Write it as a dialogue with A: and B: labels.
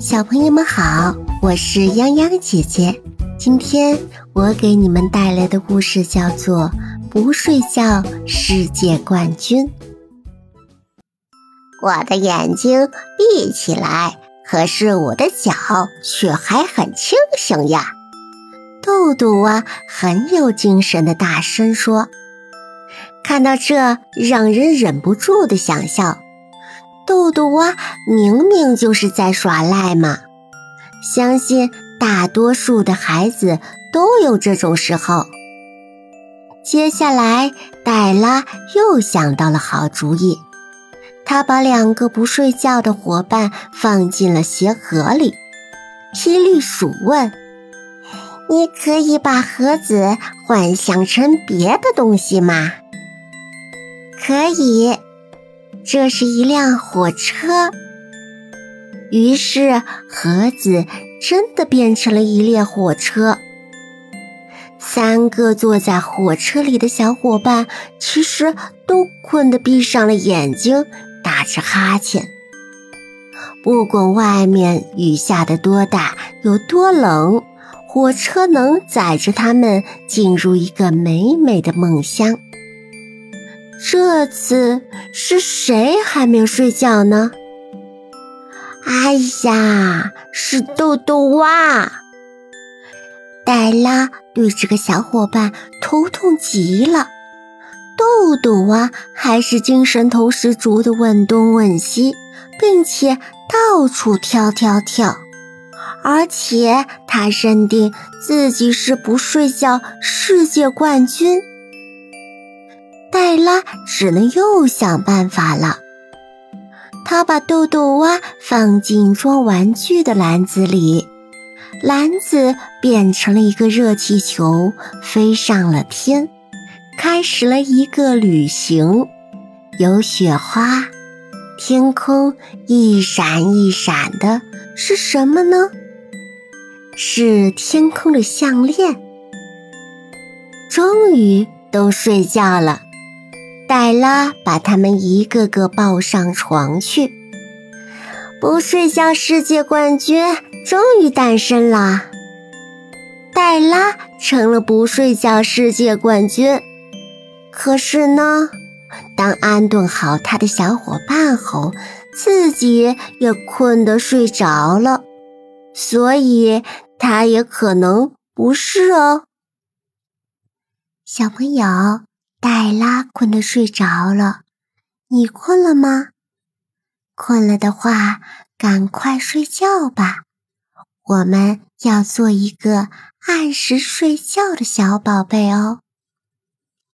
A: 小朋友们好，我是泱泱姐姐。今天我给你们带来的故事叫做《不睡觉世界冠军》。
B: 我的眼睛闭起来，可是我的脚却还很清醒呀！
A: 豆豆啊，很有精神的大声说。看到这，让人忍不住的想笑。豆豆蛙明明就是在耍赖嘛！相信大多数的孩子都有这种时候。接下来，黛拉又想到了好主意，她把两个不睡觉的伙伴放进了鞋盒里。霹雳鼠问：“
B: 你可以把盒子幻想成别的东西吗？”“
A: 可以。”这是一辆火车，于是盒子真的变成了一列火车。三个坐在火车里的小伙伴其实都困得闭上了眼睛，打着哈欠。不管外面雨下的多大，有多冷，火车能载着他们进入一个美美的梦乡。这次是谁还没有睡觉呢？哎呀，是豆豆蛙！黛拉对这个小伙伴头痛极了。豆豆蛙还是精神头十足的问东问西，并且到处跳跳跳，而且他认定自己是不睡觉世界冠军。黛拉只能又想办法了。她把豆豆蛙放进装玩具的篮子里，篮子变成了一个热气球，飞上了天，开始了一个旅行。有雪花，天空一闪一闪的，是什么呢？是天空的项链。终于都睡觉了。黛拉把他们一个个抱上床去。不睡觉世界冠军终于诞生了，黛拉成了不睡觉世界冠军。可是呢，当安顿好他的小伙伴后，自己也困得睡着了，所以他也可能不是哦，小朋友。黛拉困得睡着了，你困了吗？困了的话，赶快睡觉吧。我们要做一个按时睡觉的小宝贝哦。